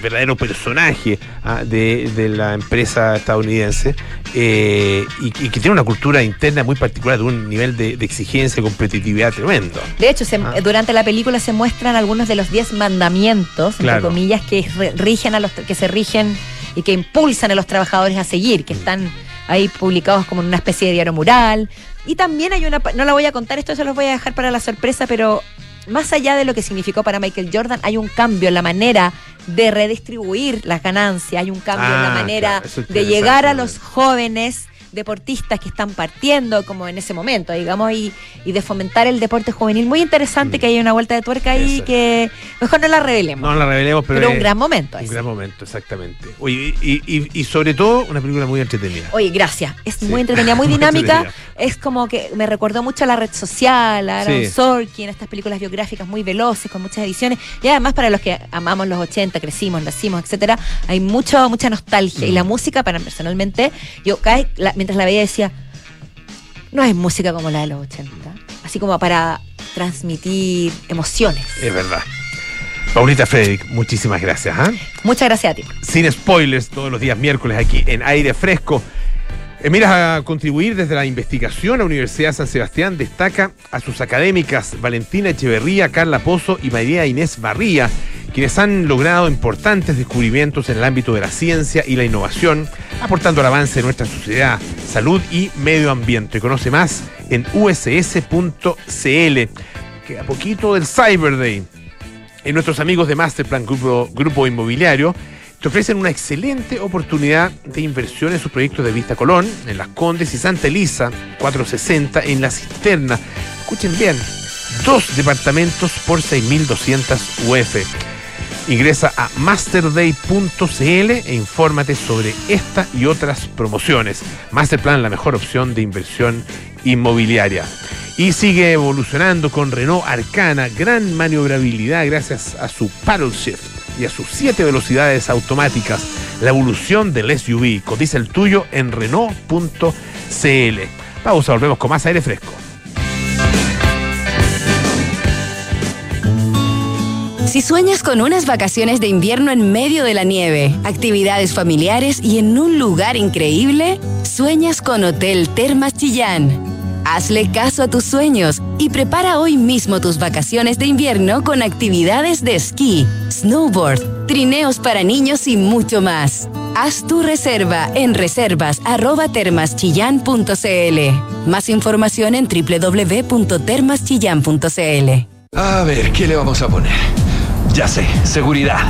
verdadero personaje ah, de, de la empresa estadounidense, eh, y, y que tiene una cultura interna muy particular, de un nivel de, de exigencia y competitividad tremendo. De hecho, se- Ah. durante la película se muestran algunos de los 10 mandamientos, entre Claro. comillas, que rigen a los que se rigen y que impulsan a los trabajadores a seguir, que están ahí publicados como en una especie de diario mural. Y también hay una, no la voy a contar, esto se los voy a dejar para la sorpresa, pero más allá de lo que significó para Michael Jordan, hay un cambio en la manera de redistribuir las ganancias, hay un cambio en la Ah, manera claro, de llegar a los jóvenes deportistas que están partiendo como en ese momento, digamos, y, y de fomentar el deporte juvenil. Muy interesante Mm. que haya una vuelta de tuerca ahí Eso. que mejor no la revelemos. No la revelemos, pero, pero un gran momento. Un ese. gran momento, exactamente. Oye, y, y- y sobre todo una película muy entretenida. Oye, gracias. Es Sí. muy entretenida, muy Muy dinámica. entretenida. Es como que me recordó mucho a la red social, a Aaron Sí. Sorkin, estas películas biográficas muy veloces, con muchas ediciones. Y además, para los que amamos los 80, crecimos, nacimos, etcétera, hay mucho, mucha nostalgia. Y Mm. la música, para personalmente, yo cada vez la- mientras la veía decía, no hay música como la de los 80. Así como para transmitir emociones. Es verdad. Paulita Frederick, muchísimas gracias. ¿ah? Muchas gracias a ti. Sin spoilers, todos los días miércoles aquí en Aire Fresco. En a contribuir desde la investigación, la Universidad San Sebastián destaca a sus académicas Valentina Echeverría, Carla Pozo y María Inés Barría, quienes han logrado importantes descubrimientos en el ámbito de la ciencia y la innovación, aportando al avance de nuestra sociedad, salud y medio ambiente. Conoce más en uss.cl. Que a poquito del Cyber Day. En nuestros amigos de Masterplan Grupo, Grupo Inmobiliario te ofrecen una excelente oportunidad de inversión en sus proyectos de Vista Colón, en Las Condes y Santa Elisa, 460 en La Cisterna. Escuchen bien, dos departamentos por 6.200 UF. Ingresa a masterday.cl e infórmate sobre esta y otras promociones. Masterplan, la mejor opción de inversión inmobiliaria. Y sigue evolucionando con Renault Arcana, gran maniobrabilidad gracias a su paddle shift y a sus siete velocidades automáticas. La evolución del SUV. Cotiza el tuyo en Renault.cl. Pausa, volvemos con más aire fresco. Si sueñas con unas vacaciones de invierno en medio de la nieve, actividades familiares y en un lugar increíble, sueñas con Hotel Termas Chillán. Hazle caso a tus sueños y prepara hoy mismo tus vacaciones de invierno con actividades de esquí, snowboard, trineos para niños y mucho más. Haz tu reserva en reservas@termaschillan.cl. Más información en www.termaschillan.cl. A ver, ¿qué le vamos a poner? Ya sé, seguridad.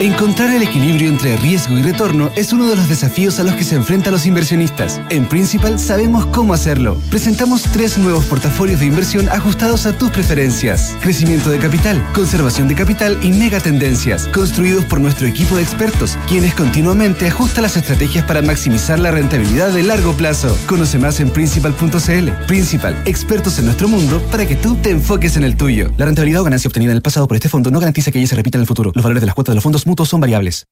Encontrar el equilibrio entre riesgo y retorno es uno de los desafíos a los que se enfrentan los inversionistas. En Principal sabemos cómo hacerlo. Presentamos tres nuevos portafolios de inversión ajustados a tus preferencias. Crecimiento de capital, conservación de capital y megatendencias, construidos por nuestro equipo de expertos, quienes continuamente ajustan las estrategias para maximizar la rentabilidad de largo plazo. Conoce más en principal.cl. Principal, expertos en nuestro mundo para que tú te enfoques en el tuyo. La rentabilidad o ganancia obtenida en el pasado por este fondo no garantiza que ella se repita en el futuro. Los valores de las cuotas de los fondos mutuos son variables.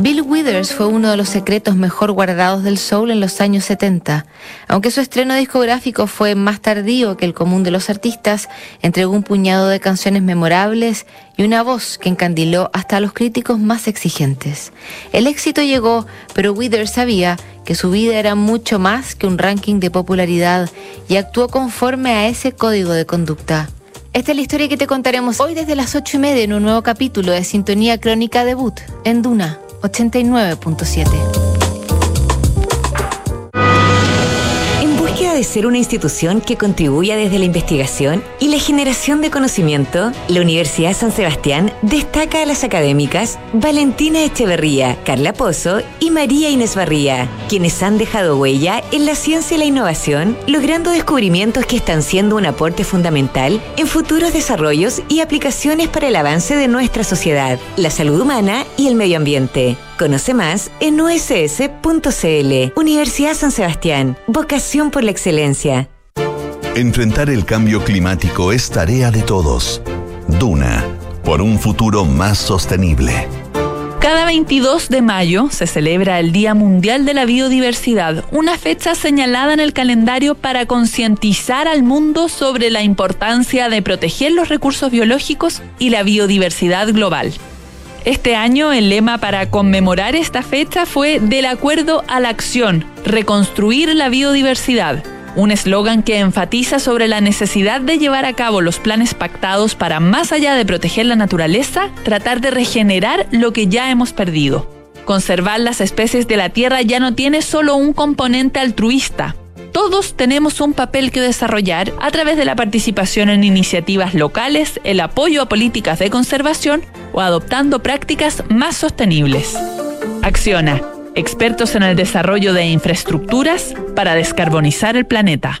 Bill Withers fue uno de los secretos mejor guardados del soul en los años 70. Aunque su estreno discográfico fue más tardío que el común de los artistas, entregó un puñado de canciones memorables y una voz que encandiló hasta a los críticos más exigentes. El éxito llegó, pero Withers sabía que su vida era mucho más que un ranking de popularidad y actuó conforme a ese código de conducta. Esta es la historia que te contaremos hoy desde las ocho y media en un nuevo capítulo de Sintonía Crónica Debut en Duna 89.7. de ser una institución que contribuya desde la investigación y la generación de conocimiento, la Universidad San Sebastián destaca a las académicas Valentina Echeverría, Carla Pozo y María Inés Barría, quienes han dejado huella en la ciencia y la innovación, logrando descubrimientos que están siendo un aporte fundamental en futuros desarrollos y aplicaciones para el avance de nuestra sociedad, la salud humana y el medio ambiente. Conoce más en uss.cl. Universidad San Sebastián. Vocación por la excelencia. Enfrentar el cambio climático es tarea de todos. Duna, por un futuro más sostenible. Cada 22 de mayo se celebra el Día Mundial de la Biodiversidad, una fecha señalada en el calendario para concientizar al mundo sobre la importancia de proteger los recursos biológicos y la biodiversidad global. Este año el lema para conmemorar esta fecha fue Del acuerdo a la acción, reconstruir la biodiversidad, un eslogan que enfatiza sobre la necesidad de llevar a cabo los planes pactados para, más allá de proteger la naturaleza, tratar de regenerar lo que ya hemos perdido. Conservar las especies de la Tierra ya no tiene solo un componente altruista, todos tenemos un papel que desarrollar a través de la participación en iniciativas locales, el apoyo a políticas de conservación o adoptando prácticas más sostenibles. Acciona, expertos en el desarrollo de infraestructuras para descarbonizar el planeta.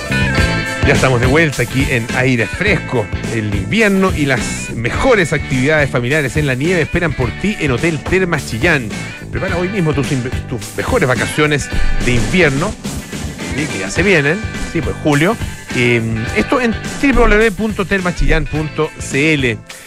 Ya estamos de vuelta aquí en aire fresco. El invierno y las mejores actividades familiares en la nieve esperan por ti en Hotel Termas Chillán. Prepara hoy mismo tus, mejores vacaciones de invierno, que ya se vienen, sí, pues julio. Eh, esto en www.termachillán.cl.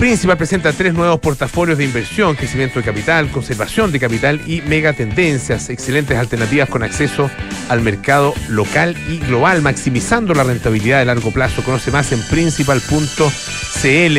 Principal presenta tres nuevos portafolios de inversión, crecimiento de capital, conservación de capital y megatendencias, excelentes alternativas con acceso al mercado local y global, maximizando la rentabilidad de largo plazo. Conoce más en principal.cl.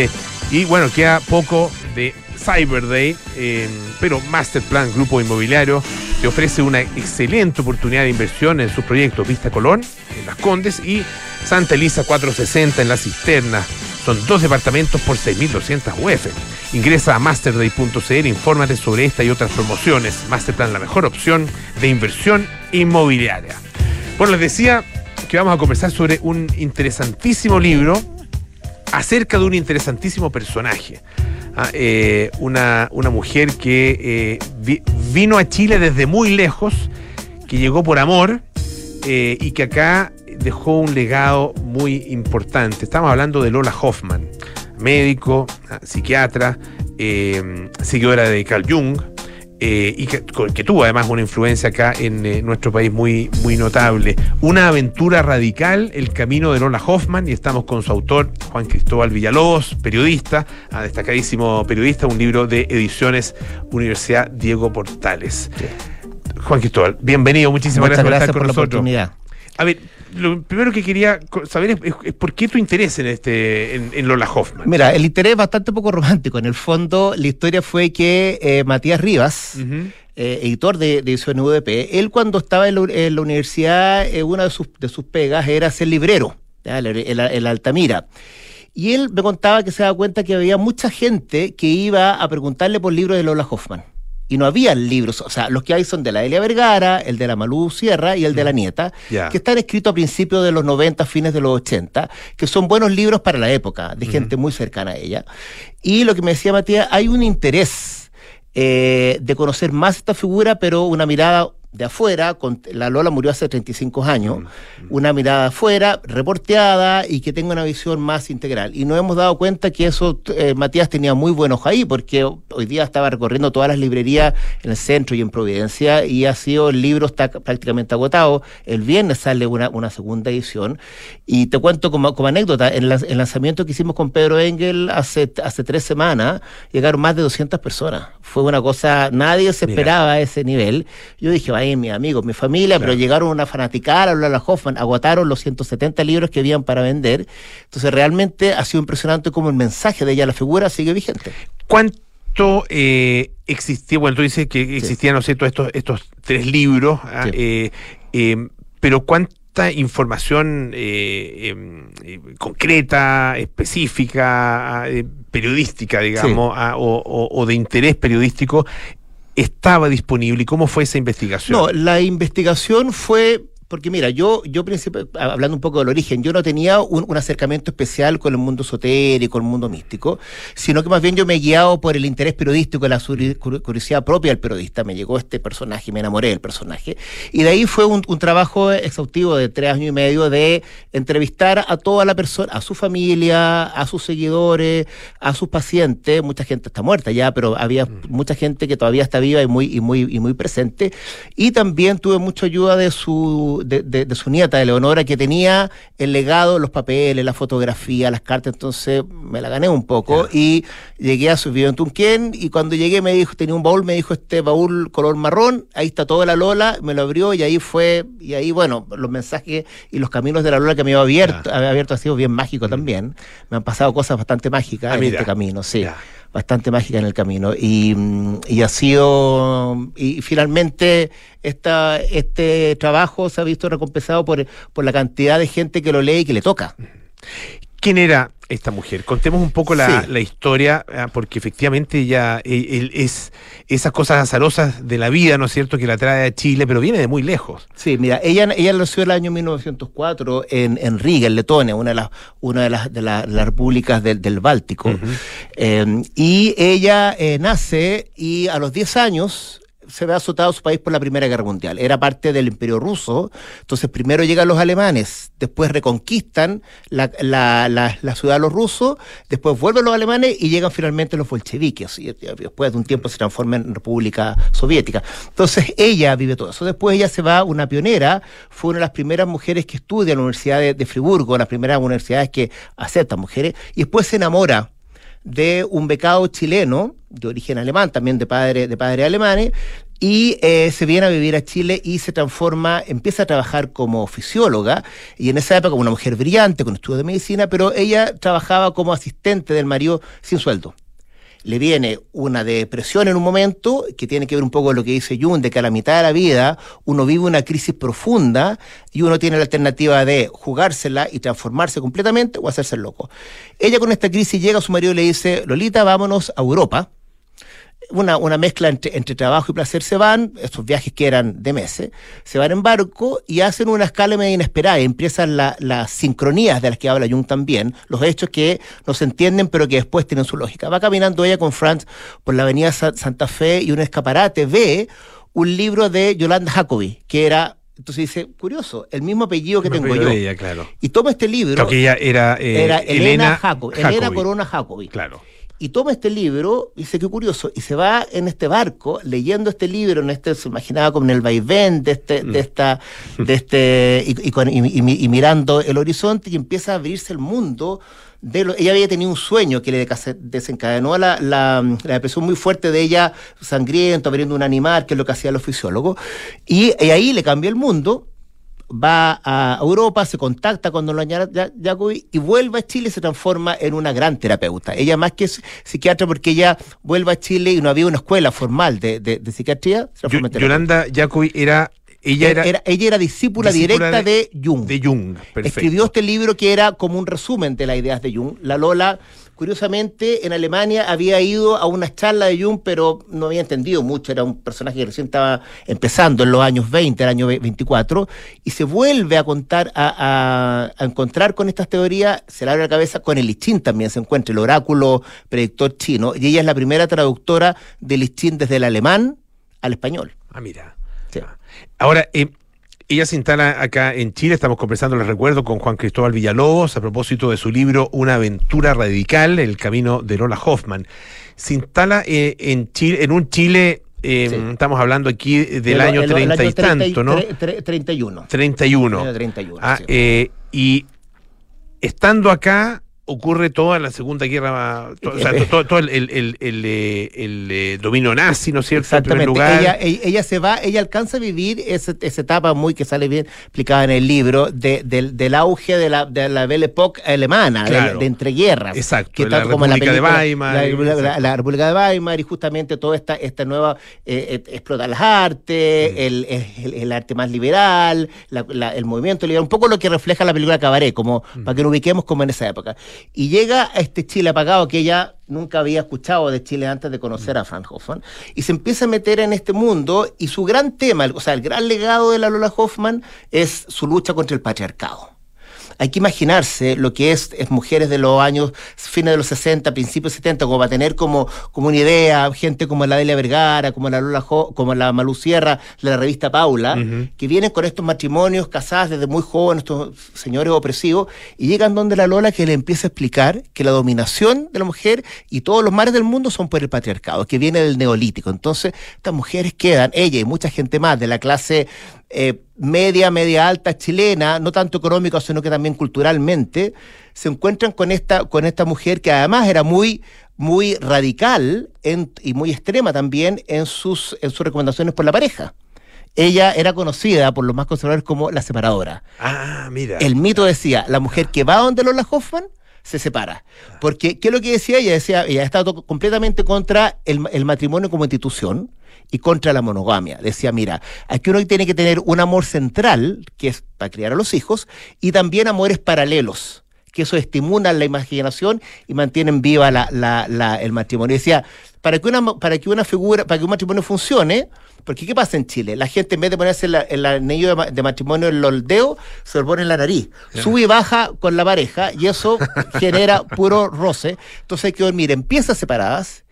Y bueno, queda poco de Cyber Day, eh, pero Masterplan Grupo Inmobiliario te ofrece una excelente oportunidad de inversión en sus proyectos Vista Colón, en Las Condes, y Santa Elisa 460 en La Cisterna. Son dos departamentos por 6.200 UF. Ingresa a masterday.cl, infórmate sobre esta y otras promociones. Masterplan, la mejor opción de inversión inmobiliaria. Bueno, les decía que vamos a conversar sobre un interesantísimo libro acerca de un interesantísimo personaje. Ah, eh, una, una mujer que eh, vi- vino a Chile desde muy lejos, que llegó por amor eh, y que acá dejó un legado muy importante. Estamos hablando de Lola Hoffman, médico, ah, psiquiatra, eh, seguidora de Carl Jung eh, y que, tuvo además una influencia acá en eh, nuestro país muy, muy notable. Una aventura radical, El camino de Lola Hoffman, y estamos con su autor, Juan Cristóbal Villalobos, periodista, ah, destacadísimo periodista, un libro de ediciones Universidad Diego Portales. Juan Cristóbal, bienvenido, muchísimas Muchas gracias, por estar por con la nosotros. oportunidad. A ver, lo primero que quería saber es, es- es por qué tu interés en este en, en Lola Hoffman. Mira, el interés es bastante poco romántico. En el fondo, la historia fue que eh, Matías Rivas, eh, editor de, de Ediciones UDP, él cuando estaba en la, en la universidad, eh, una de sus, de sus pegas era ser librero, en, Altamira. Y él me contaba que se daba cuenta que había mucha gente que iba a preguntarle por libros de Lola Hoffman. Y no había libros, o sea, los que hay son de la Elia Vergara, el de la Malú Sierra y el de la Nieta, Ya. que están escritos a principios de los 90, fines de los 80, que son buenos libros para la época, de gente muy cercana a ella. Y lo que me decía Matías, hay un interés eh, de conocer más esta figura, pero una mirada de afuera, con, la Lola murió hace 35 años, una mirada afuera, reporteada y que tenga una visión más integral. Y nos hemos dado cuenta que eso, eh, Matías tenía muy buenos ahí, porque hoy día estaba recorriendo todas las librerías en el centro y en Providencia, y ha sido, el libro está prácticamente agotado. El viernes sale una, una segunda edición. Y te cuento como, como anécdota, en la- el lanzamiento que hicimos con Pedro Engel hace, hace tres semanas, llegaron más de 200 personas. Fue una cosa, nadie se Mira. esperaba a ese nivel. Yo dije, vaya, mis amigos, mi familia, pero llegaron una fanaticada, a Lola Hoffman, agotaron los 170 libros que habían para vender. Entonces, realmente ha sido impresionante cómo el mensaje de ella, la figura, sigue vigente. ¿Cuánto eh, existía? Bueno, tú dices que existían, ¿no es cierto?, estos, estos tres libros, ah, eh, eh, pero ¿cuánta información em, concreta, específica, ah, periodística, digamos, ah, o, o- o de interés periodístico estaba disponible y cómo fue esa investigación? No, la investigación fue. Porque mira, yo, yo hablando un poco del origen, yo no tenía un, un acercamiento especial con el mundo esotérico, el mundo místico, sino que más bien yo me he guiado por el interés periodístico, la curiosidad propia del periodista. Me llegó este personaje, me enamoré del personaje. Y de ahí fue un, un trabajo exhaustivo de tres años y medio de entrevistar a toda la persona, a su familia, a sus seguidores, a sus pacientes. Mucha gente está muerta ya, pero había mucha gente que todavía está viva y muy, y muy, y muy presente. Y también tuve mucha ayuda de su, de, de- de su nieta, de Leonora, que tenía el legado, los papeles, la fotografía, las cartas, entonces me la gané un poco y llegué a su video en Tunquén y cuando llegué me dijo, tenía un baúl, me dijo este baúl color marrón, ahí está toda la Lola, me lo abrió y ahí fue, y ahí bueno, los mensajes y los caminos de la Lola que me había abierto, había abierto ha sido bien mágico también. Me han pasado cosas bastante mágicas Ah, en mira. este camino, sí. Bastante mágica en el camino. Y, mm, y ha sido. Y finalmente, esta, este trabajo se ha visto recompensado por, por la cantidad de gente que lo lee y que le toca. ¿Quién era esta mujer? Contemos un poco la, Sí. la historia, ah, porque efectivamente ella él es esas cosas azarosas de la vida, ¿no es cierto?, que la trae a Chile, pero viene de muy lejos. Sí, mira, ella, ella nació en el año 1904 en, en Riga, en Letonia, una de las, una de las, de la- las repúblicas del, del Báltico. Eh, y ella eh, nace y a los 10 años se ve azotado su país por la Primera Guerra Mundial. Era parte del Imperio Ruso, entonces primero llegan los alemanes, después reconquistan la, la- la- ciudad de los rusos, después vuelven los alemanes y llegan finalmente los bolcheviques. Y después de un tiempo se transforma en República Soviética. Entonces ella vive todo eso. Después ella se va, una pionera, fue una de las primeras mujeres que estudia en la Universidad de, de Friburgo, las primeras universidades que aceptan mujeres, y después se enamora de un becado chileno, de origen alemán, también de padre, de alemanes, y eh, se viene a vivir a Chile y se transforma, empieza a trabajar como fisióloga, y en esa época una mujer brillante, con estudios de medicina, pero ella trabajaba como asistente del marido sin sueldo le viene una depresión en un momento que tiene que ver un poco con lo que dice Jung, de que a la mitad de la vida uno vive una crisis profunda y uno tiene la alternativa de jugársela y transformarse completamente o hacerse loco. Ella con esta crisis llega a su marido y le dice, Lolita, vámonos a Europa. Una, una mezcla entre, entre trabajo y placer se van, estos viajes que eran de meses, se van en barco y hacen una escala medio inesperada y empiezan la- las sincronías de las que habla Jung también, los hechos que no se entienden pero que después tienen su lógica. Va caminando ella con Franz por la avenida Sa- Santa Fe y un escaparate ve un libro de Yolanda Jacobi, que era, entonces dice, curioso, el mismo apellido que tengo yo. ella, claro. Y toma este libro. Creo que ella era, eh, era Elena, Elena Jacobi, Elena. Corona Jacobi. Claro. Y toma este libro, dice qué curioso, y se va en este barco leyendo este libro, en este, se imaginaba como en el vaivén de este, de esta, de este, y, y con- y- y mi- y mirando el horizonte y empieza a abrirse el mundo. De lo- ella había tenido un sueño que le desencadenó la, la, la depresión muy fuerte de ella, sangriento, abriendo un animal, que es lo que hacían los fisiólogos. Y, y ahí le cambió el mundo va a Europa, se contacta con Ya- Jacobi y vuelve a Chile y se transforma en una gran terapeuta. Ella más que psiquiatra porque ella vuelve a Chile y no había una escuela formal de, de- de psiquiatría. se Yo- terapeuta. Yolanda Jacobi era. Ella era. ella era discípula, discípula directa de, Jung. De Jung, perfecto. Escribió este libro que era como un resumen de las ideas de Jung. La Lola, curiosamente, en Alemania había ido a una charla de Jung, pero no había entendido mucho. Era un personaje que recién estaba empezando en los años 20, el año ve- 24, y se vuelve a contar, a, a- a encontrar con estas teorías, se le abre la cabeza con el I Ching también se encuentra, el oráculo predictor chino, y ella es la primera traductora del I Ching desde el alemán al español. Ah, mira. Sí. Ahora, eh, ella se instala acá en Chile, estamos conversando, les recuerdo, con Juan Cristóbal Villalobos a propósito de su libro Una aventura radical, el camino de Lola Hoffman. Se instala eh, en Chile, en un Chile, eh, estamos hablando aquí del El- año 30 y año 30 tanto, ¿no? tre- tre- 31. 31. Año 31, Ah, sí. eh, y estando acá ocurre toda la Segunda Guerra, to- o sea, to- todo, todo el, el- el- el, eh, eh, dominio nazi, ¿no es cierto? En Exactamente. lugar. Ella, ella, se va, ella alcanza a vivir ese- esa etapa muy que sale bien explicada en el libro de- del, del auge de la, de la Belle Époque alemana, de- Claro. de, entreguerras. Exacto, que la como en República de película, Weimar, La, la- la- la República de Weimar y justamente toda esta, esta nueva eh, eh, explota las artes, el, el- arte más liberal, la- la- el movimiento liberal, un poco lo que refleja la película Cabaret, como para que lo ubiquemos como en esa época. Y llega a este Chile apagado que ella nunca había escuchado de Chile antes de conocer a Franz Hoffman, y se empieza a meter en este mundo, y su gran tema, o sea, el gran legado de la Lola Hoffman es su lucha contra el patriarcado. Hay que imaginarse lo que es, es mujeres de los años, fines de los 60, principios 70, como va a tener como, como una idea, gente como la Delia Vergara, como la Lola Jo- como la Malu Sierra, de la revista Paula, que vienen con estos matrimonios casadas desde muy jóvenes, estos señores opresivos, y llegan donde la Lola que le empieza a explicar que la dominación de la mujer y todos los mares del mundo son por el patriarcado, que viene del neolítico. Entonces, estas mujeres quedan, ella y mucha gente más de la clase eh, media, media alta chilena, no tanto económica, sino que también culturalmente, se encuentran con esta, con esta mujer que además era muy, muy radical en- y muy extrema también en sus, en sus recomendaciones por la pareja. Ella era conocida por los más conservadores como la separadora. Ah, mira. El mito decía, la mujer que va donde Lola Hoffman se separa. Porque, ¿qué es lo que decía ella? Decía, ella está to- completamente contra el, el matrimonio como institución y contra la monogamia. Decía, mira, aquí uno tiene que tener un amor central, que es para criar a los hijos, y también amores paralelos que eso estimula la imaginación y mantienen viva la, la- la- el matrimonio. Y decía, para que una para que una figura, para que un matrimonio funcione, porque ¿qué pasa en Chile? La gente en vez de ponerse el anillo de matrimonio en los dedos, se lo pone en la nariz. Sube y baja con la pareja y eso genera puro roce. Entonces hay que dormir en piezas separadas,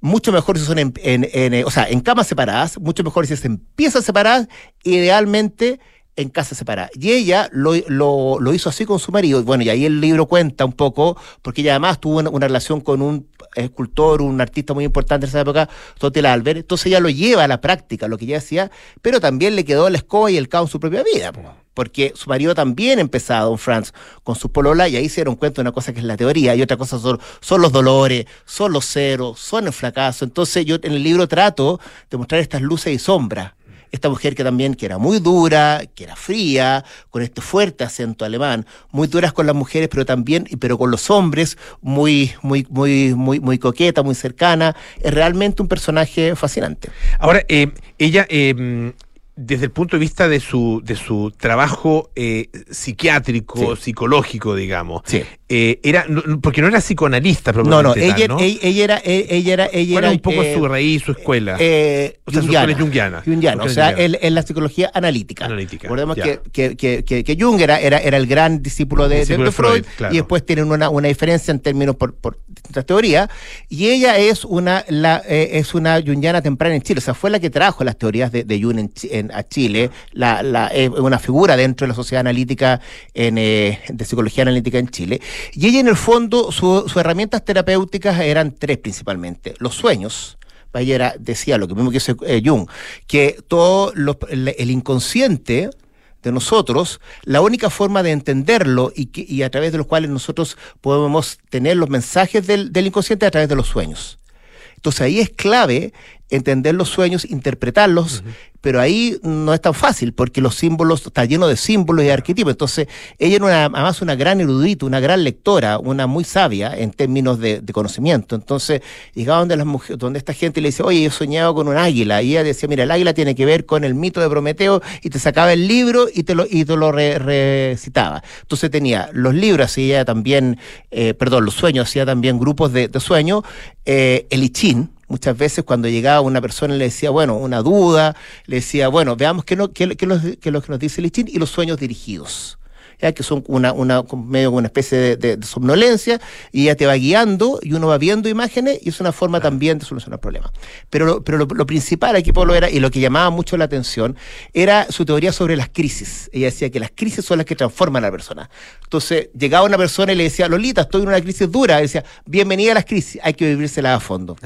mucho mejor si son en, en- en, eh, o sea, en camas separadas, mucho mejor si es en piezas separadas, idealmente en casas separadas. Y ella lo, lo- lo hizo así con su marido. Bueno, y ahí el libro cuenta un poco, porque ella además tuvo una, relación con un escultor, un artista muy importante en esa época, Totel Albert. Entonces ella lo lleva a la práctica, lo que ella hacía, pero también le quedó la escoba y el caos en su propia vida. po. Porque su marido también empezaba, Don Franz, con su polola, y ahí se dieron cuenta de una cosa que es la teoría, y otra cosa son, son los dolores, son los ceros, son el fracaso. Entonces yo en el libro trato de mostrar estas luces y sombras. Esta mujer que también, que era muy dura, que era fría, con este fuerte acento alemán, muy duras con las mujeres, pero también, pero con los hombres, muy, muy, muy, muy, muy coqueta, muy cercana. Es realmente un personaje fascinante. Ahora, eh, ella, eh, desde el punto de vista de su, de su trabajo eh, psiquiátrico, psicológico, digamos, eh, era porque no era psicoanalista, No, no, ella, ¿no? ella, ella era, e- ella era, ella ¿Cuál era un poco eh, su raíz, su escuela? eh, o sea, su junguiana. escuela es junguiana. Junguiana, o sea, en, en la psicología analítica. Analítica, Recordemos que, que, que, que, Jung era, era, era el gran discípulo de, Discípulo Freud, Freud, claro. y después tienen una, una diferencia en términos por, por distintas teorías, y ella es una, la, eh, es una jungiana temprana en Chile, o sea, fue la que trajo las teorías de, de Jung en, en- a Chile, la, la, es una figura dentro de la sociedad analítica en, eh, de psicología analítica en Chile, Y ella en el fondo, su- sus herramientas terapéuticas eran tres principalmente. Los sueños, ella era- decía lo que mismo que dice eh, Jung, que todo lo- el, inconsciente de nosotros, la única forma de entenderlo y, que- a través de los cuales nosotros podemos tener los mensajes del, del inconsciente a través de los sueños. Entonces ahí es clave entender los sueños, interpretarlos, pero ahí no es tan fácil porque los símbolos, está lleno de símbolos y arquetipos. Entonces ella era una, además una gran erudita, una gran lectora, una muy sabia en términos de, de conocimiento. Entonces llegaba donde, las mujeres, donde esta gente le dice, oye, yo he soñado con un águila. Y ella decía, mira, el águila tiene que ver con el mito de Prometeo y te sacaba el libro y te lo, y te lo re- recitaba. Entonces tenía los libros, hacía también, eh, perdón, los sueños, hacía también grupos de, de sueños. Eh, el I Ching, Muchas veces cuando llegaba una persona y le decía, bueno, una duda, le decía, bueno, veamos qué, no, qué, qué es lo qué es lo que nos dice Ching y los sueños dirigidos. Ya que son una, una, medio una especie de, de- de somnolencia y ella te va guiando y uno va viendo imágenes y es una forma también de solucionar problemas. Pero, lo, pero lo, lo principal aquí, Pablo, era, y lo que llamaba mucho la atención, era su teoría sobre las crisis. Ella decía que las crisis son las que transforman a la persona. Entonces, llegaba una persona y le decía, Lolita, estoy en una crisis dura. Y decía, bienvenida a las crisis, hay que vivírselas a fondo.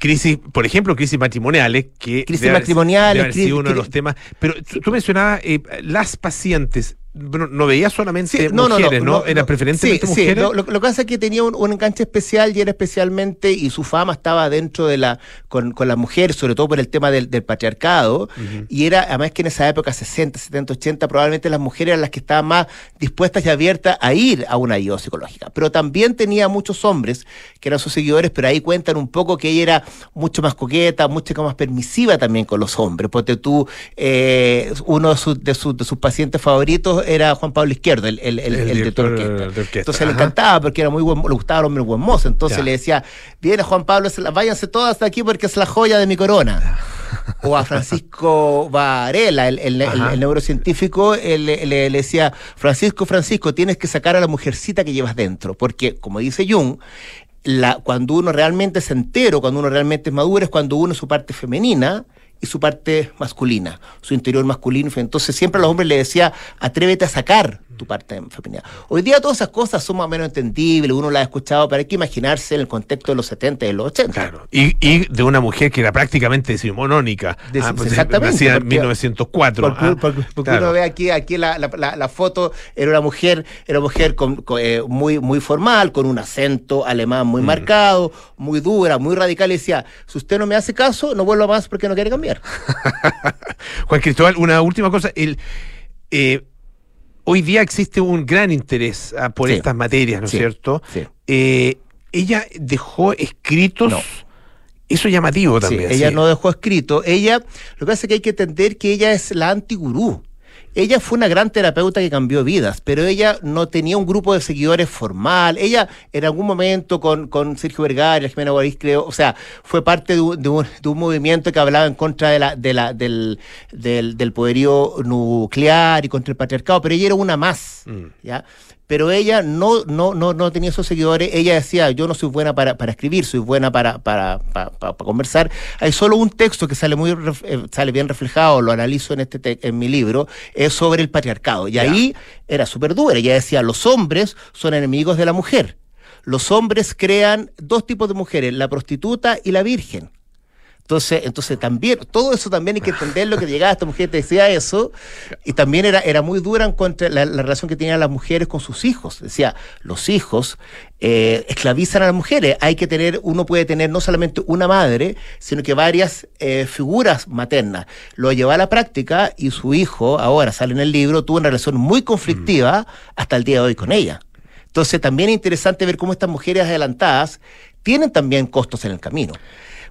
Crisis, por ejemplo, crisis matrimoniales, que Crisis debe matrimoniales, debe haber crisis- sido uno de los temas. Pero tú, tú mencionabas eh, las pacientes. No veías solamente Sí, no, mujeres, ¿no? no, Era preferentemente Sí, sí, mujeres. lo, lo- lo que pasa es que tenía un, un enganche especial y era especialmente, y su fama estaba dentro de la, con, con las mujeres, sobre todo por el tema del, del patriarcado, y era, además que en esa época, 60, 70, 80, probablemente las mujeres eran las que estaban más dispuestas y abiertas a ir a una ayuda psicológica. Pero también tenía muchos hombres que eran sus seguidores, pero ahí cuentan un poco que ella era mucho más coqueta, mucho más permisiva también con los hombres. Porque tú, eh, uno de sus, de, sus, de sus pacientes favoritos era Juan Pablo Izquierdo, el, el, el, El el director de orquesta. de orquesta, Entonces le encantaba porque era muy buen, le gustaba el hombre buen mozo. Entonces Ya. le decía, viene Juan Pablo, váyanse todas hasta aquí porque es la joya de mi corona. O a Francisco Varela, el, el- el- Ajá. el neurocientífico, él le, le- le decía, Francisco, Francisco, tienes que sacar a la mujercita que llevas dentro. Porque, como dice Jung, la, cuando uno realmente es entero, cuando uno realmente es maduro, es cuando uno es su parte femenina y su parte masculina, su interior masculino. Entonces siempre a los hombres le decía, atrévete a sacar tu parte femenina. Hoy día todas esas cosas son más o menos entendibles, uno las ha escuchado, pero hay que imaginarse en el contexto de los 70 y de los 80. Claro. Y, y de una mujer que era prácticamente decimonónica. De- Ah, pues, exactamente, en porque- 1904. Porque, ah, porque- porque claro. uno ve aquí, aquí la, la- la- la foto, era una mujer, era una mujer con, con, eh, muy, muy formal, con un acento alemán Mm. muy marcado, muy dura, muy radical, y decía, si usted no me hace caso, no vuelva más porque no quiere cambiar. Juan Cristóbal, una última cosa. El, eh, hoy día existe un gran interés ah, por Sí. estas materias, ¿no es Sí. cierto? Sí. Eh, ella dejó escritos. No. Eso es llamativo Sí, también. ella no dejó escrito. Ella, lo que pasa es que hay que entender que ella es la antigurú. Ella fue una gran terapeuta que cambió vidas, pero ella no tenía un grupo de seguidores formal. Ella en algún momento con, con Sergio Vergara, Jimena Guariz, creo, o sea, fue parte de un, de un- de un movimiento que hablaba en contra de la, de la, del, del, del poderío nuclear y contra el patriarcado, pero ella era una más, Mm. ¿ya? Pero ella no, no, no, no tenía esos seguidores. Ella decía, yo no soy buena para, para escribir, soy buena para, para, para, para- conversar. Hay solo un texto que sale muy eh, sale bien reflejado, lo analizo en este te- en mi libro, es sobre el patriarcado. Y ahí era súper dura. Ella decía, los hombres son enemigos de la mujer. Los hombres crean dos tipos de mujeres, la prostituta y la virgen. Entonces, entonces también, todo eso también hay que entender lo que llegaba esta mujer, te decía eso, y también era, era muy dura en contra la, la relación que tenían las mujeres con sus hijos. Decía, los hijos eh, esclavizan a las mujeres. Hay que tener, uno puede tener no solamente una madre, sino que varias eh, figuras maternas. Lo llevó a la práctica y su hijo, ahora sale en el libro, tuvo una relación muy conflictiva hasta el día de hoy con ella. Entonces también es interesante ver cómo estas mujeres adelantadas tienen también costos en el camino.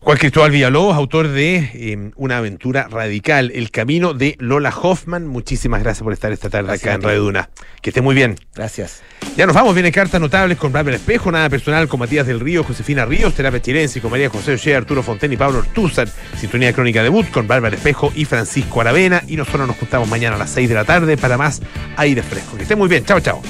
Juan Cristóbal Villalobos, autor de eh, Una aventura radical, El camino de Lola Hoffman. Muchísimas gracias por estar esta tarde Gracias acá en. Radio Duna. Que esté muy bien. Gracias. Ya nos vamos, viene cartas notables con Bárbara Espejo, nada personal con Matías del Río, Josefina Ríos, terapia chilense con María José Oshea, Arturo Fonten y Pablo Ortúzar, sintonía crónica debut con Bárbara Espejo y Francisco Aravena. Y nosotros nos juntamos mañana a las 6 de la tarde para más aire fresco. Que esté muy bien. Chao, chao.